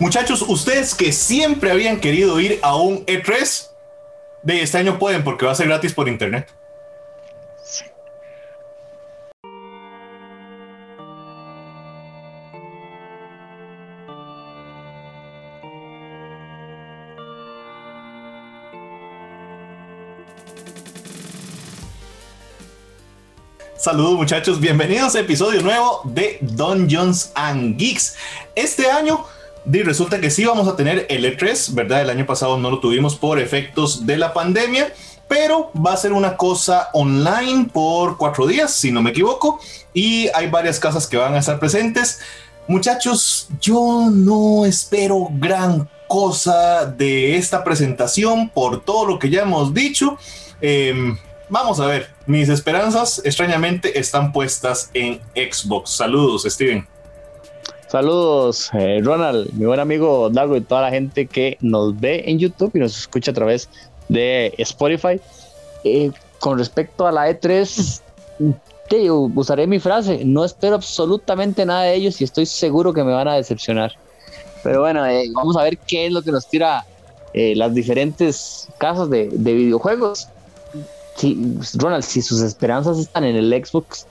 Muchachos, ustedes que siempre habían querido ir a un E3, de este año pueden porque va a ser gratis por internet. Saludos muchachos, bienvenidos a episodio nuevo de Dungeons and Geeks. Este año resulta que sí vamos a tener el E3, ¿verdad? El año pasado no lo tuvimos por efectos de la pandemia, pero va a ser una cosa online por cuatro días, si no me equivoco, y hay varias casas que van a estar presentes. Muchachos, yo no espero gran cosa de esta presentación por todo lo que ya hemos dicho. Eh, Vamos a ver, mis esperanzas extrañamente están puestas en Xbox. Saludos, Steven. Saludos, eh, Ronald, mi buen amigo Dago y toda la gente que nos ve en YouTube y nos escucha a través de Spotify. Eh, con respecto a la E3, te usaré mi frase, no espero absolutamente nada de ellos y estoy seguro que me van a decepcionar. Pero bueno, eh, vamos a ver qué es lo que nos tira las diferentes casas de videojuegos Ronald, si sus esperanzas están en el Xbox,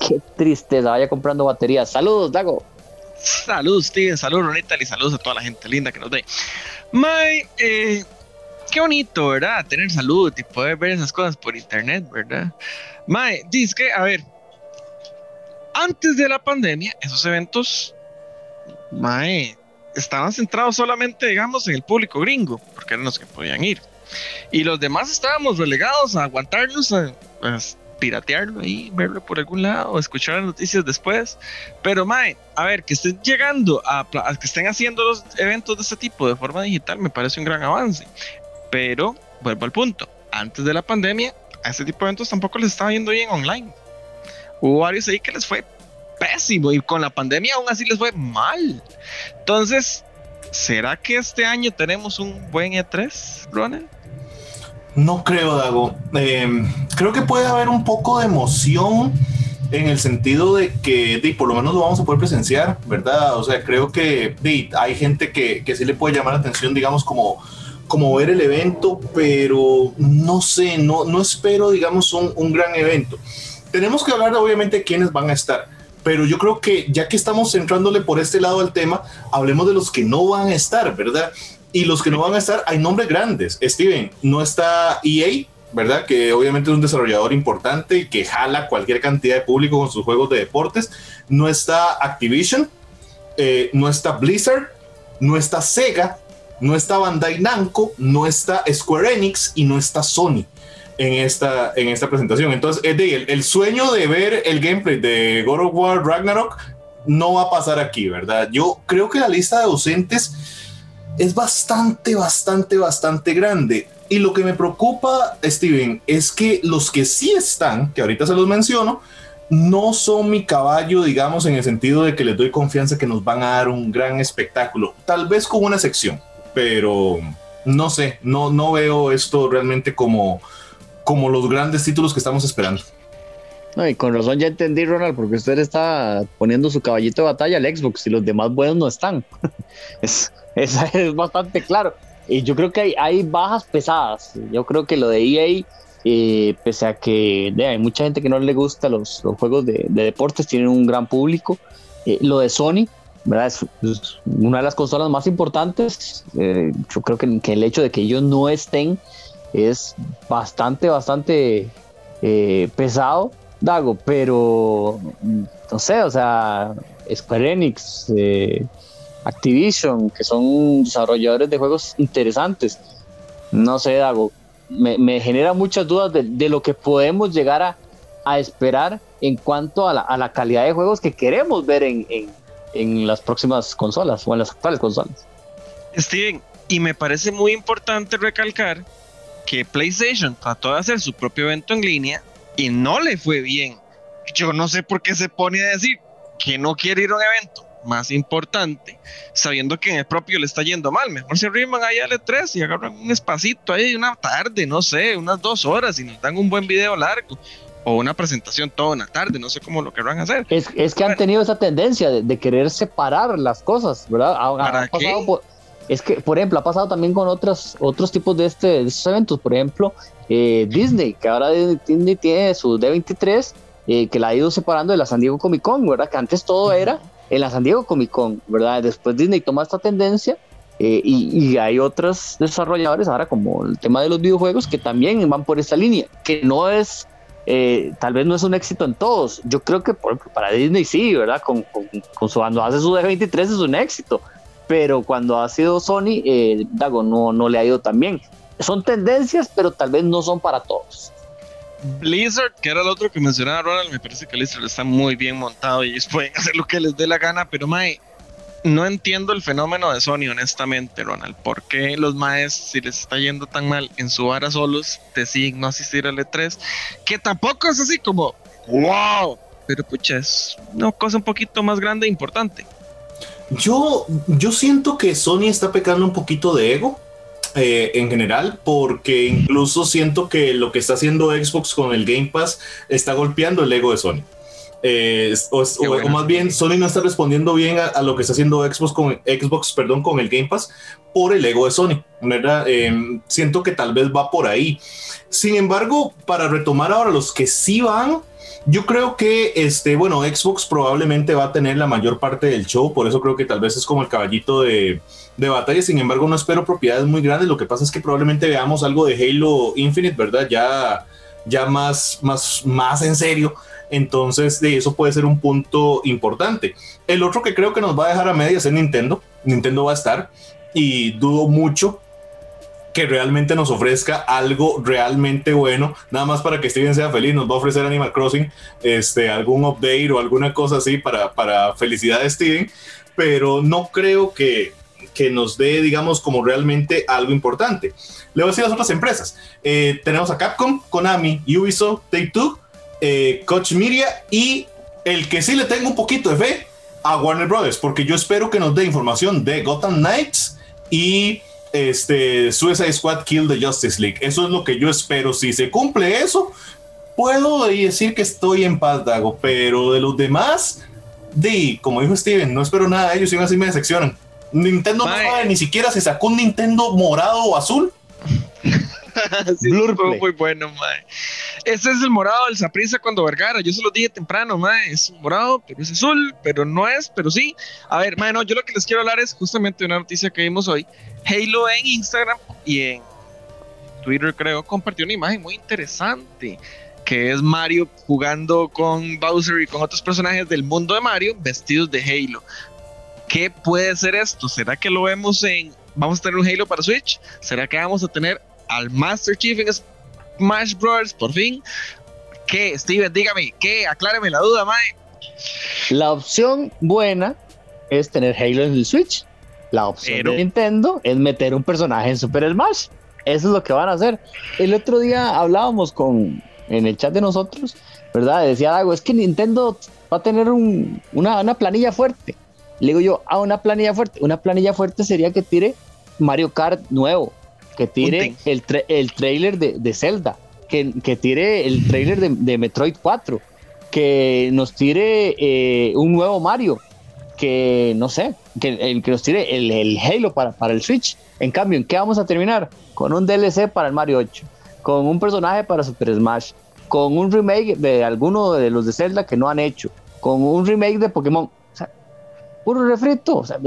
qué tristeza, vaya comprando baterías. Saludos, Dago. Saludos, Steven, saludos, Ronita, y saludos a toda la gente linda que nos ve. May, eh, qué bonito, ¿verdad? Tener salud y poder ver esas cosas por internet, ¿verdad? May, dice que, a ver, antes de la pandemia, esos eventos, Mae, estaban centrados solamente, digamos, en el público gringo, porque eran los que podían ir. Y los demás estábamos relegados a aguantarlos, a, piratearlo ahí, verlo por algún lado, escuchar las noticias después. Pero, Mae, a ver, que estén llegando a, que estén haciendo los eventos de este tipo de forma digital me parece un gran avance. Pero, vuelvo al punto, antes de la pandemia, a este tipo de eventos tampoco les estaba yendo bien online. Hubo varios ahí que les fue pésimo y con la pandemia aún así les fue mal. Entonces, ¿será que este año tenemos un buen E3, Ronald? No creo, Dago. Em, creo que puede haber un poco de emoción en el sentido de que por lo menos lo vamos a poder presenciar, ¿verdad? O sea, creo que hay gente que, que sí le puede llamar la atención, digamos, como, como ver el evento, pero no sé, no, no espero, digamos, un, un gran evento. Tenemos que hablar, obviamente, de quiénes van a estar, pero yo creo que ya que estamos centrándole por este lado al tema, hablemos de los que no van a estar, ¿verdad? Y los que no van a estar, hay nombres grandes. Steven, no está EA, ¿verdad? Que obviamente es un desarrollador importante y que jala cualquier cantidad de público con sus juegos de deportes. No está Activision, eh, no está Blizzard, no está Sega, no está Bandai Namco, no está Square Enix y no está Sony en esta, en esta presentación. Entonces, el, el sueño de ver el gameplay de God of War Ragnarok no va a pasar aquí, ¿verdad? Yo creo que la lista de docentes es bastante, bastante, bastante grande. Y lo que me preocupa, Steven, es que los que sí están, que ahorita se los menciono, no son mi caballo, digamos, en el sentido de que les doy confianza que nos van a dar un gran espectáculo. Tal vez con una sección, pero no sé, no, no veo esto realmente como, como los grandes títulos que estamos esperando. No, y con razón ya entendí, Ronald, porque usted está poniendo su caballito de batalla al Xbox y los demás buenos no están. es, esa es bastante claro. Y yo creo que hay, hay bajas pesadas. Yo creo que lo de EA, eh, pese a que hay mucha gente que no le gusta los, los juegos de, de, deportes, tienen un gran público. Eh, lo de Sony, ¿verdad? Es, una de las consolas más importantes. Eh, yo creo que, el hecho de que ellos no estén es bastante, bastante pesado, Dago, pero no sé, o sea, Square Enix, Activision, que son desarrolladores de juegos interesantes. No sé, Dago, me, genera muchas dudas de, lo que podemos llegar a, esperar en cuanto a la, calidad de juegos que queremos ver en, en, las próximas consolas o en las actuales consolas. Steven, y me parece muy importante recalcar que PlayStation trató de hacer su propio evento en línea y no le fue bien. Yo no sé por qué se pone a decir que no quiere ir a un evento más importante, sabiendo que en el propio le está yendo mal. Mejor se arriman ahí al E3 y agarran un espacito ahí una tarde, no sé, unas dos horas y nos dan un buen video largo. o una presentación toda una tarde, no sé cómo lo querrán hacer. Es, es que han tenido esa tendencia de, querer separar las cosas, ¿verdad? ¿Para qué? Es que, por ejemplo, ha pasado también con otros, otros tipos de, este, de estos eventos, por ejemplo, eh, Disney, que ahora Disney tiene su D23, eh, que la ha ido separando de la San Diego Comic Con, ¿verdad? Que antes todo era en la San Diego Comic Con, ¿verdad? Después Disney toma esta tendencia eh, y, hay otros desarrolladores ahora como el tema de los videojuegos que también van por esta línea, que no es, eh, tal vez no es un éxito en todos. Yo creo que por para Disney sí, ¿verdad? Con, con, con su, cuando hace su D23 es un éxito, pero cuando ha sido Sony, eh, Dago no, no le ha ido tan bien. Son tendencias, pero tal vez no son para todos. Blizzard, que era el otro que mencionaba Ronald, me parece que Blizzard está muy bien montado y ellos pueden hacer lo que les dé la gana, pero Mae, no entiendo el fenómeno de Sony, honestamente, Ronald. ¿Por qué los maes, si les está yendo tan mal en su vara solos, deciden no asistir al E3? Que tampoco es así como, wow, pero pucha, es una cosa un poquito más grande e importante. Yo, yo siento que Sony está pecando un poquito de ego. Eh, en general, porque incluso siento que lo que está haciendo Xbox con el Game Pass está golpeando el ego de Sony. Eh, o, más bien, Sony no está respondiendo bien a, lo que está haciendo Xbox con Xbox, perdón, con el Game Pass por el ego de Sony. Eh, siento que tal vez va por ahí. Sin embargo, para retomar ahora los que sí van, yo creo que este, bueno, Xbox probablemente va a tener la mayor parte del show, por eso creo que tal vez es como el caballito de, de batalla. Sin embargo, no espero propiedades muy grandes. Lo que pasa es que probablemente veamos algo de Halo Infinite, ¿verdad? Ya, ya más, más, más en serio. Entonces, de eso puede ser un punto importante. El otro que creo que nos va a dejar a medias es Nintendo. Nintendo va a estar y dudo mucho que realmente nos ofrezca algo realmente bueno, nada más para que Steven sea feliz, nos va a ofrecer Animal Crossing, este, algún update o alguna cosa así para, para felicidad de Steven, pero no creo que, que nos dé, digamos, como realmente algo importante. Le voy a decir las otras empresas. Eh, tenemos a Capcom, Konami, Ubisoft, Take-Two, eh, Coach Media y el que sí le tengo un poquito de fe a Warner Brothers, porque yo espero que nos dé información de Gotham Knights y este Suicide Squad Kill the Justice League. Eso es lo que yo espero. Si se cumple eso, puedo decir que estoy en paz, Dago, pero de los demás, de, como dijo Steven, no espero nada de ellos y así me decepcionan. Nintendo no sabe ni siquiera si sacó un Nintendo morado o azul. sí, fue muy bueno, mae. Ese es el morado del Saprissa cuando Vergara. Yo se lo dije temprano, mae. Es morado, pero es azul, pero no es, pero sí. A ver, mae, no, yo lo que les quiero hablar es justamente una noticia que vimos hoy. Halo en Instagram y en Twitter, creo, compartió una imagen muy interesante que es Mario jugando con Bowser y con otros personajes del mundo de Mario vestidos de Halo. ¿Qué puede ser esto? ¿Será que lo vemos en... Vamos a tener un Halo para Switch? ¿Será que vamos a tener al Master Chief en Smash Bros. por fin? ¿Qué, Steven? Dígame, ¿qué? Acláreme la duda, Mae. La opción buena es tener Halo en el Switch. La opción de Nintendo es meter un personaje en Super Smash. Eso es lo que van a hacer. El otro día hablábamos con en el chat de nosotros, ¿verdad? Decía algo, es que Nintendo va a tener una, una planilla fuerte. Le digo yo, a ah, una planilla fuerte. Una planilla fuerte sería que tire Mario Kart nuevo, que tire el, el trailer de, de Zelda, que, que, tire el trailer de, de, Metroid 4, que nos tire eh, un nuevo Mario, que no sé, que, el, que nos tire el, el, Halo para, para el Switch. En cambio, ¿en qué vamos a terminar? Con un DLC para el Mario 8, con un personaje para Super Smash, con un remake de alguno de los de Zelda que no han hecho, con un remake de Pokémon puro refrito. O sea,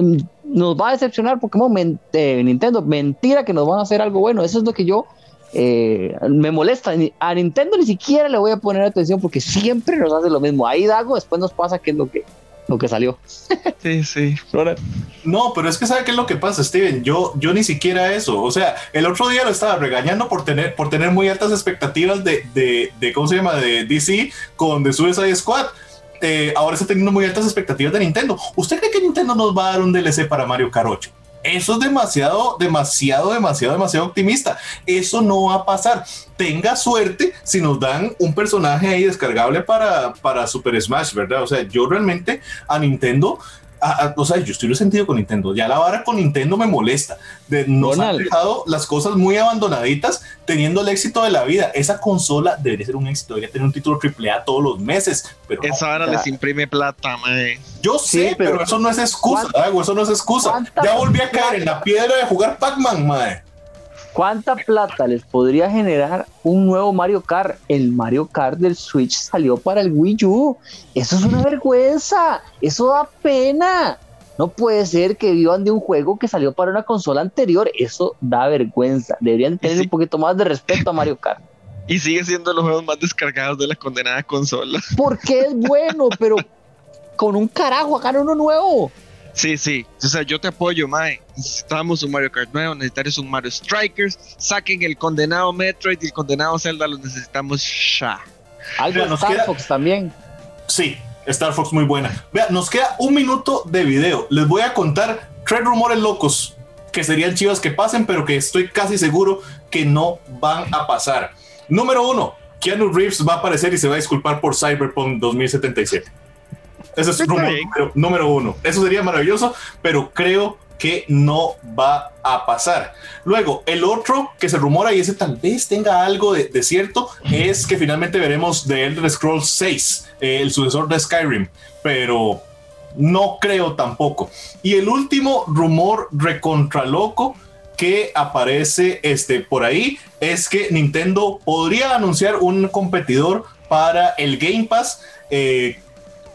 nos va a decepcionar Pokémon eh, Nintendo. Mentira que nos van a hacer algo bueno. Eso es lo que yo eh, me molesta. A Nintendo ni siquiera le voy a poner atención porque siempre nos hace lo mismo. Ahí Dago, después nos pasa qué es lo que, lo que salió. Sí, sí. No, pero es que sabe qué es lo que pasa, Steven. Yo, yo ni siquiera eso. O sea, el otro día lo estaba regañando por tener, por tener muy altas expectativas de, de, de ¿cómo se llama? De DC con The Suicide Squad eh, ahora está teniendo muy altas expectativas de Nintendo. ¿Usted cree que Nintendo nos va a dar un DLC para Mario Kart 8? Eso es demasiado, demasiado, demasiado, demasiado optimista. Eso no va a pasar. Tenga suerte si nos dan un personaje ahí descargable para, para Super Smash, ¿verdad? O sea, yo realmente a Nintendo o sea, yo estoy resentido con Nintendo. Ya la vara con Nintendo me molesta. De, nos han dejado las cosas muy abandonaditas teniendo el éxito de la vida. Esa consola debería ser un éxito, debería tener un título AAA todos los meses. Pero Esa vara les imprime plata, mae. Yo sé, pero, eso no es excusa, eso no es excusa. Ya volví a caer en la piedra de jugar Pac-Man, mae. ¿Cuánta plata les podría generar un nuevo Mario Kart? El Mario Kart del Switch salió para el Wii U. Eso es una vergüenza. Eso da pena. No puede ser que vivan de un juego que salió para una consola anterior. Eso da vergüenza. Deberían tener un poquito más de respeto a Mario Kart. Y sigue siendo los juegos más descargados de la condenada consola. Porque es bueno, pero con un carajo, acá uno nuevo. Sí, sí. O sea, yo te apoyo, Mae. Necesitamos un Mario Kart nuevo, necesitamos un Mario Strikers. Saquen el condenado Metroid y el condenado Zelda, los necesitamos ya. Algo de Star Fox también. Sí, Star Fox muy buena. Vea, nos queda un minuto de video. Les voy a contar tres rumores locos que serían chivas que pasen, pero que estoy casi seguro que no van a pasar. Número uno, Keanu Reeves va a aparecer y se va a disculpar por Cyberpunk 2077. Ese es rumor número, uno. Eso sería maravilloso, pero creo que no va a pasar. Luego, el otro que se rumora y ese tal vez tenga algo de, cierto es que finalmente veremos The Elder Scrolls 6, eh, el sucesor de Skyrim, pero no creo tampoco. Y el último rumor recontra loco que aparece este, por ahí es que Nintendo podría anunciar un competidor para el Game Pass. Eh,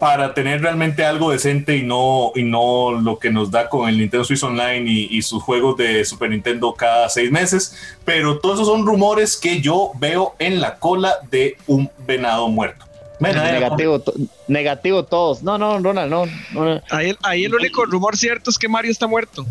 para tener realmente algo decente y no, y no lo que nos da con el Nintendo Switch Online y, sus juegos de Super Nintendo cada seis meses. Pero todos esos son rumores que yo veo en la cola de un venado muerto. negativo, negativo todos. No, no, Ronald, no. no. Ahí, ahí el único rumor cierto es que Mario está muerto.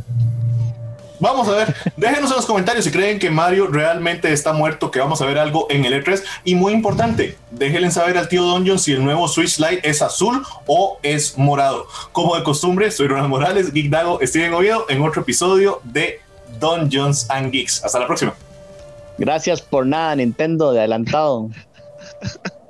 Vamos a ver, déjenos en los comentarios si creen que Mario realmente está muerto, que vamos a ver algo en el E3. Y muy importante, déjenle saber al tío Dungeon si el nuevo Switch Lite es azul o es morado. Como de costumbre, soy Ronald Morales, Geek Dago, Steven Oviedo, en otro episodio de Dungeons and Geeks. Hasta la próxima. Gracias por nada, Nintendo, de adelantado.